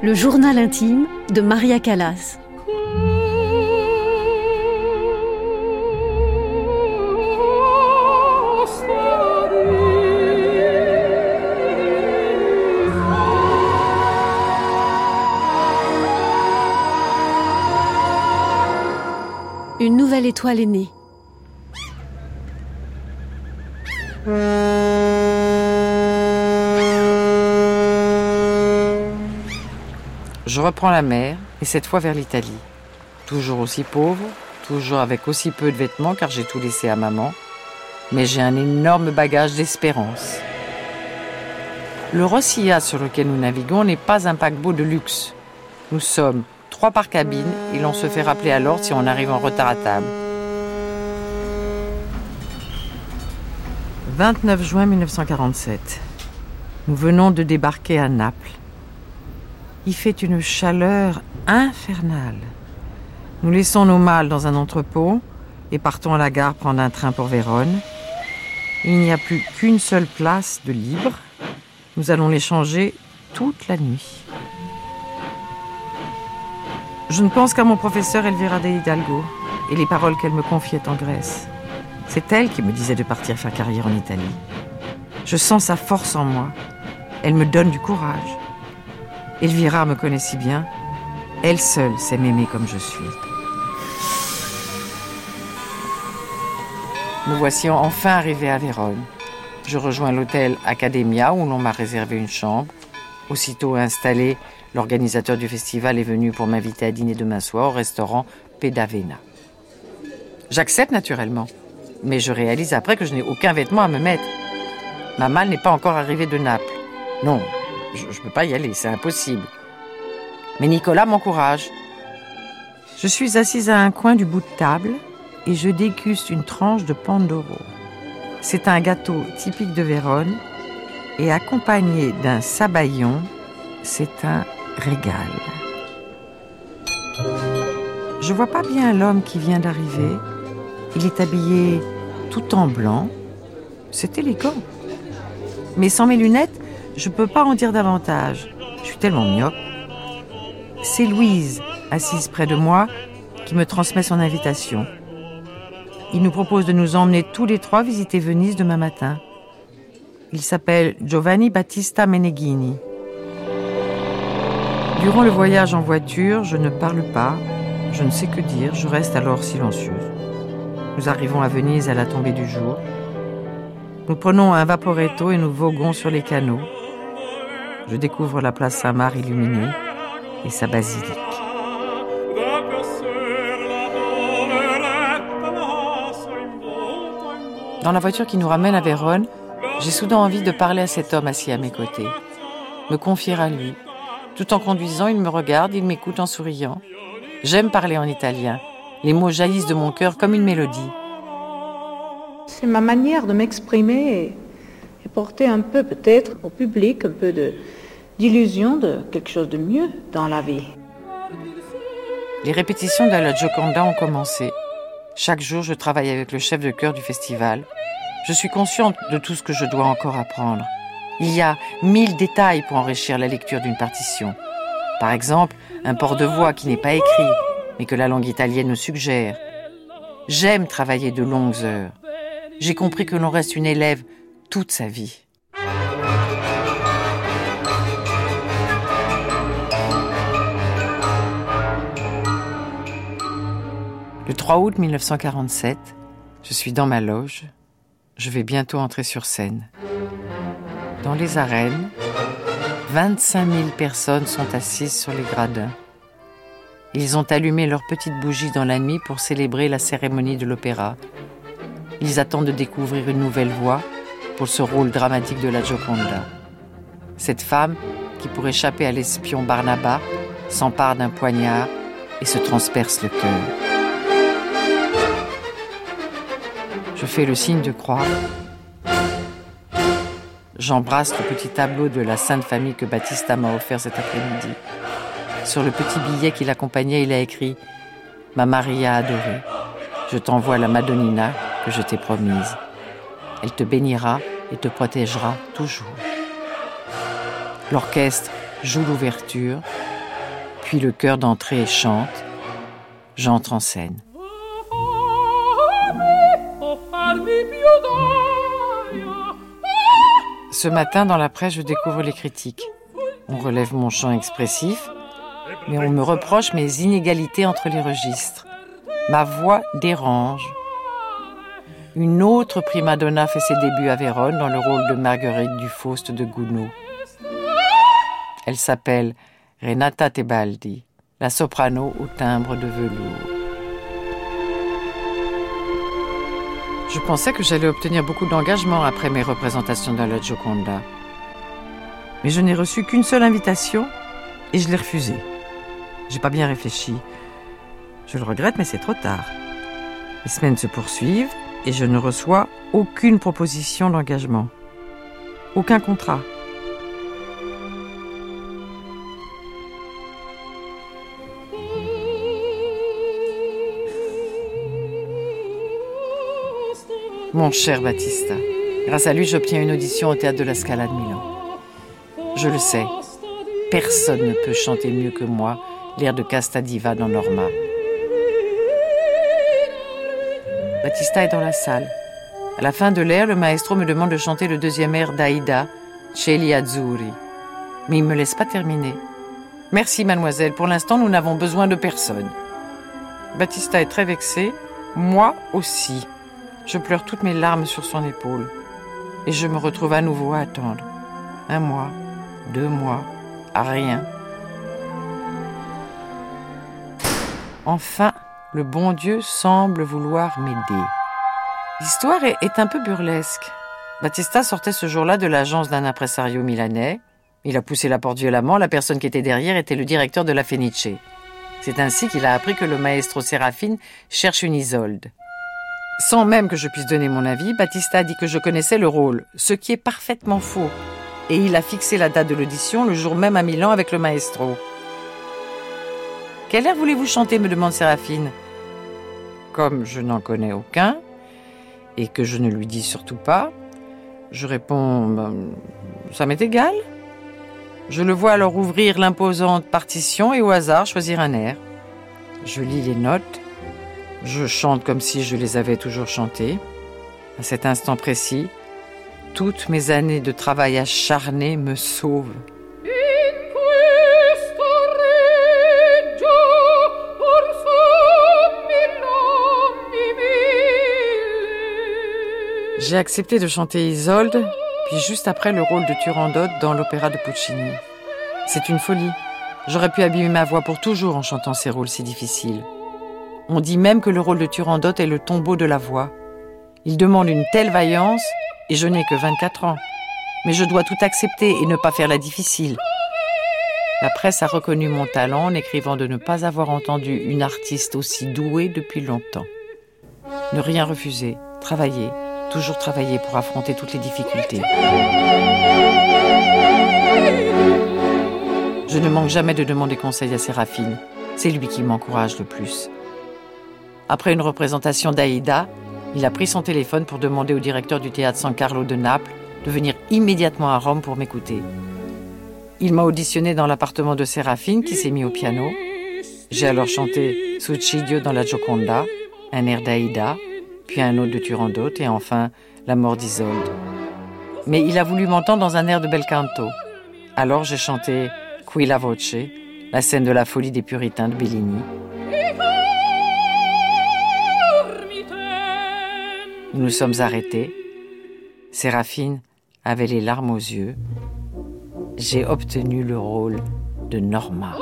Le journal intime de Maria Callas. Une nouvelle étoile est née. Je reprends la mer, et cette fois vers l'Italie. Toujours aussi pauvre, toujours avec aussi peu de vêtements car j'ai tout laissé à maman, mais j'ai un énorme bagage d'espérance. Le Rossiya sur lequel nous naviguons n'est pas un paquebot de luxe. Nous sommes trois par cabine et l'on se fait rappeler à l'ordre si on arrive en retard à table. 29 juin 1947. Nous venons de débarquer à Naples. Il fait une chaleur infernale. Nous laissons nos malles dans un entrepôt et partons à la gare prendre un train pour Vérone. Il n'y a plus qu'une seule place de libre. Nous allons l'échanger toute la nuit. Je ne pense qu'à mon professeur Elvira de Hidalgo et les paroles qu'elle me confiait en Grèce. C'est elle qui me disait de partir faire carrière en Italie. Je sens sa force en moi. Elle me donne du courage. Elvira me connaît si bien. Elle seule sait m'aimer comme je suis. Me voici enfin arrivé à Vérone. Je rejoins l'hôtel Academia où l'on m'a réservé une chambre. Aussitôt installé, l'organisateur du festival est venu pour m'inviter à dîner demain soir au restaurant Pedavena. J'accepte naturellement, mais je réalise après que je n'ai aucun vêtement à me mettre. Ma malle n'est pas encore arrivée de Naples. Non, je ne peux pas y aller, c'est impossible. Mais Nicolas m'encourage. Je suis assise à un coin du bout de table et je déguste une tranche de Pandoro. C'est un gâteau typique de Vérone et accompagné d'un sabayon, c'est un régal. Je vois pas bien l'homme qui vient d'arriver. Il est habillé tout en blanc. C'est élégant. Mais sans mes lunettes, je peux pas en dire davantage. Je suis tellement myope. C'est Louise, assise près de moi, qui me transmet son invitation. Il nous propose de nous emmener tous les trois visiter Venise demain matin. Il s'appelle Giovanni Battista Meneghini. Durant le voyage en voiture, je ne parle pas, je ne sais que dire, je reste alors silencieuse. Nous arrivons à Venise à la tombée du jour. Nous prenons un vaporetto et nous voguons sur les canaux. Je découvre la place Saint-Marc illuminée et sa basilique. Dans la voiture qui nous ramène à Vérone, j'ai soudain envie de parler à cet homme assis à mes côtés, me confier à lui. Tout en conduisant, il me regarde, il m'écoute en souriant. J'aime parler en italien. Les mots jaillissent de mon cœur comme une mélodie. C'est ma manière de m'exprimer et porter un peu peut-être au public un peu de d'illusion de quelque chose de mieux dans la vie. Les répétitions de la Gioconda ont commencé. Chaque jour, je travaille avec le chef de chœur du festival. Je suis consciente de tout ce que je dois encore apprendre. Il y a mille détails pour enrichir la lecture d'une partition. Par exemple, un port de voix qui n'est pas écrit, mais que la langue italienne nous suggère. J'aime travailler de longues heures. J'ai compris que l'on reste une élève toute sa vie. Le 3 août 1947, je suis dans ma loge. Je vais bientôt entrer sur scène. Dans les arènes, 25 000 personnes sont assises sur les gradins. Ils ont allumé leurs petites bougies dans la nuit pour célébrer la cérémonie de l'opéra. Ils attendent de découvrir une nouvelle voix pour ce rôle dramatique de la Gioconda. Cette femme, qui pour échapper à l'espion Barnaba, s'empare d'un poignard et se transperce le cœur. Je fais le signe de croix. J'embrasse le petit tableau de la Sainte Famille que Baptista m'a offert cet après-midi. Sur le petit billet qui l'accompagnait, il a écrit Ma Maria adorée, je t'envoie la Madonnina que je t'ai promise. Elle te bénira et te protégera toujours. L'orchestre joue l'ouverture, puis le chœur d'entrée chante. J'entre en scène. Ce matin, dans la presse, je découvre les critiques. On relève mon chant expressif, mais on me reproche mes inégalités entre les registres. Ma voix dérange. Une autre prima donna fait ses débuts à Vérone dans le rôle de Marguerite du Faust de Gounod. Elle s'appelle Renata Tebaldi, la soprano au timbre de velours. Je pensais que j'allais obtenir beaucoup d'engagement après mes représentations dans la Gioconda. Mais je n'ai reçu qu'une seule invitation et je l'ai refusée. J'ai pas bien réfléchi. Je le regrette, mais c'est trop tard. Les semaines se poursuivent et je ne reçois aucune proposition d'engagement. Aucun contrat. Mon cher Battista, grâce à lui, j'obtiens une audition au théâtre de la Scala de Milan. Je le sais, personne ne peut chanter mieux que moi l'air de Casta Diva dans Norma. Battista est dans la salle. À la fin de l'air, le maestro me demande de chanter le deuxième air d'Aïda, Cieli Azzurri. Mais il ne me laisse pas terminer. Merci, mademoiselle. Pour l'instant, nous n'avons besoin de personne. Battista est très vexé. Moi aussi. Je pleure toutes mes larmes sur son épaule. Et je me retrouve à nouveau à attendre. Un mois, deux mois, rien. Enfin, le bon Dieu semble vouloir m'aider. L'histoire est, un peu burlesque. Battista sortait ce jour-là de l'agence d'un impresario milanais. Il a poussé la porte violemment. La personne qui était derrière était le directeur de la Fenice. C'est ainsi qu'il a appris que le maestro Sérafine cherche une Isolde. Sans même que je puisse donner mon avis, Battista a dit que je connaissais le rôle, ce qui est parfaitement faux. Et il a fixé la date de l'audition le jour même à Milan avec le maestro. Quel air voulez-vous chanter me demande Séraphine. Comme je n'en connais aucun, et que je ne lui dis surtout pas, je réponds ben, Ça m'est égal. Je le vois alors ouvrir l'imposante partition et au hasard choisir un air. Je lis les notes je chante comme si je les avais toujours chantées. À cet instant précis, toutes mes années de travail acharné me sauvent. J'ai accepté de chanter Isolde, puis juste après le rôle de Turandot dans l'opéra de Puccini. C'est une folie. J'aurais pu abîmer ma voix pour toujours en chantant ces rôles si difficiles. On dit même que le rôle de Turandot est le tombeau de la voix. Il demande une telle vaillance, et je n'ai que 24 ans. Mais je dois tout accepter et ne pas faire la difficile. La presse a reconnu mon talent en écrivant de ne pas avoir entendu une artiste aussi douée depuis longtemps. Ne rien refuser, travailler, toujours travailler pour affronter toutes les difficultés. Je ne manque jamais de demander conseil à Séraphine. C'est lui qui m'encourage le plus. Après une représentation d'Aïda, il a pris son téléphone pour demander au directeur du théâtre San Carlo de Naples de venir immédiatement à Rome pour m'écouter. Il m'a auditionné dans l'appartement de Séraphine qui s'est mis au piano. J'ai alors chanté Suicidio dans la Gioconda, un air d'Aïda, puis un autre de Turandot et enfin La mort d'Isolde. Mais il a voulu m'entendre dans un air de bel canto. Alors j'ai chanté Qui la voce, la scène de la folie des puritains de Bellini. Nous nous sommes arrêtés. Séraphine avait les larmes aux yeux. J'ai obtenu le rôle de Norma.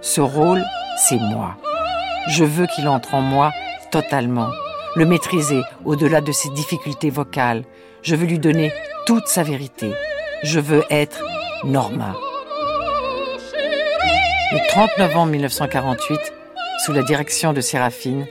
Ce rôle, c'est moi. Je veux qu'il entre en moi totalement, le maîtriser au-delà de ses difficultés vocales. Je veux lui donner toute sa vérité. Je veux être Norma. Le 30 novembre 1948, sous la direction de Séraphine,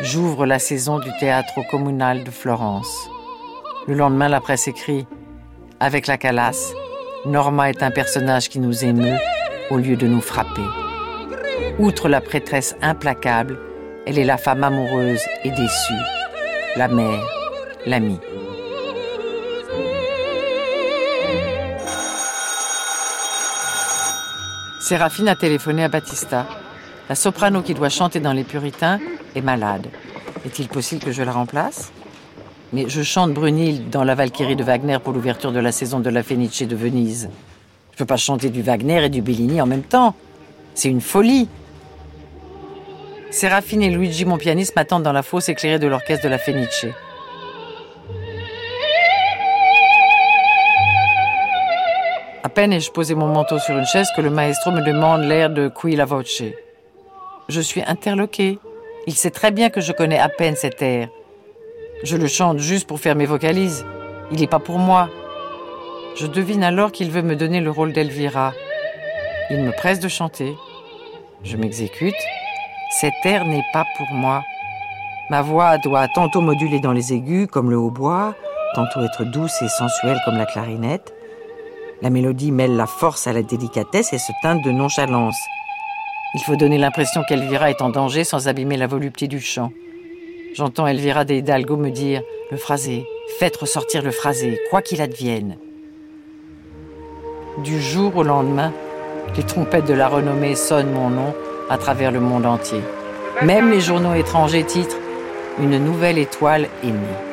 J'ouvre la saison du théâtre communal de Florence. Le lendemain, la presse écrit Avec la Calas, Norma est un personnage qui nous émeut au lieu de nous frapper. Outre la prêtresse implacable, elle est la femme amoureuse et déçue, la mère, l'amie. Séraphine a téléphoné à Battista. La soprano qui doit chanter dans Les Puritains est malade. Est-il possible que je la remplace? Mais je chante Brunhilde dans La Valkyrie de Wagner pour l'ouverture de la saison de la Fenice de Venise. Je peux pas chanter du Wagner et du Bellini en même temps. C'est une folie. Séraphine et Luigi, mon pianiste, m'attendent dans la fosse éclairée de l'orchestre de la Fenice. Peine ai-je posé mon manteau sur une chaise que le maestro me demande l'air de Qui la voce. Je suis interloqué. Il sait très bien que je connais à peine cet air. Je le chante juste pour faire mes vocalises. Il n'est pas pour moi. Je devine alors qu'il veut me donner le rôle d'Elvira. Il me presse de chanter. Je m'exécute. Cet air n'est pas pour moi. Ma voix doit tantôt moduler dans les aigus comme le hautbois, tantôt être douce et sensuelle comme la clarinette. La mélodie mêle la force à la délicatesse et se teinte de nonchalance. Il faut donner l'impression qu'Elvira est en danger sans abîmer la volupté du chant. J'entends Elvira de Hidalgo me dire Le phrasé, faites ressortir le phrasé, quoi qu'il advienne. Du jour au lendemain, les trompettes de la renommée sonnent mon nom à travers le monde entier. Même les journaux étrangers titrent Une nouvelle étoile aimée.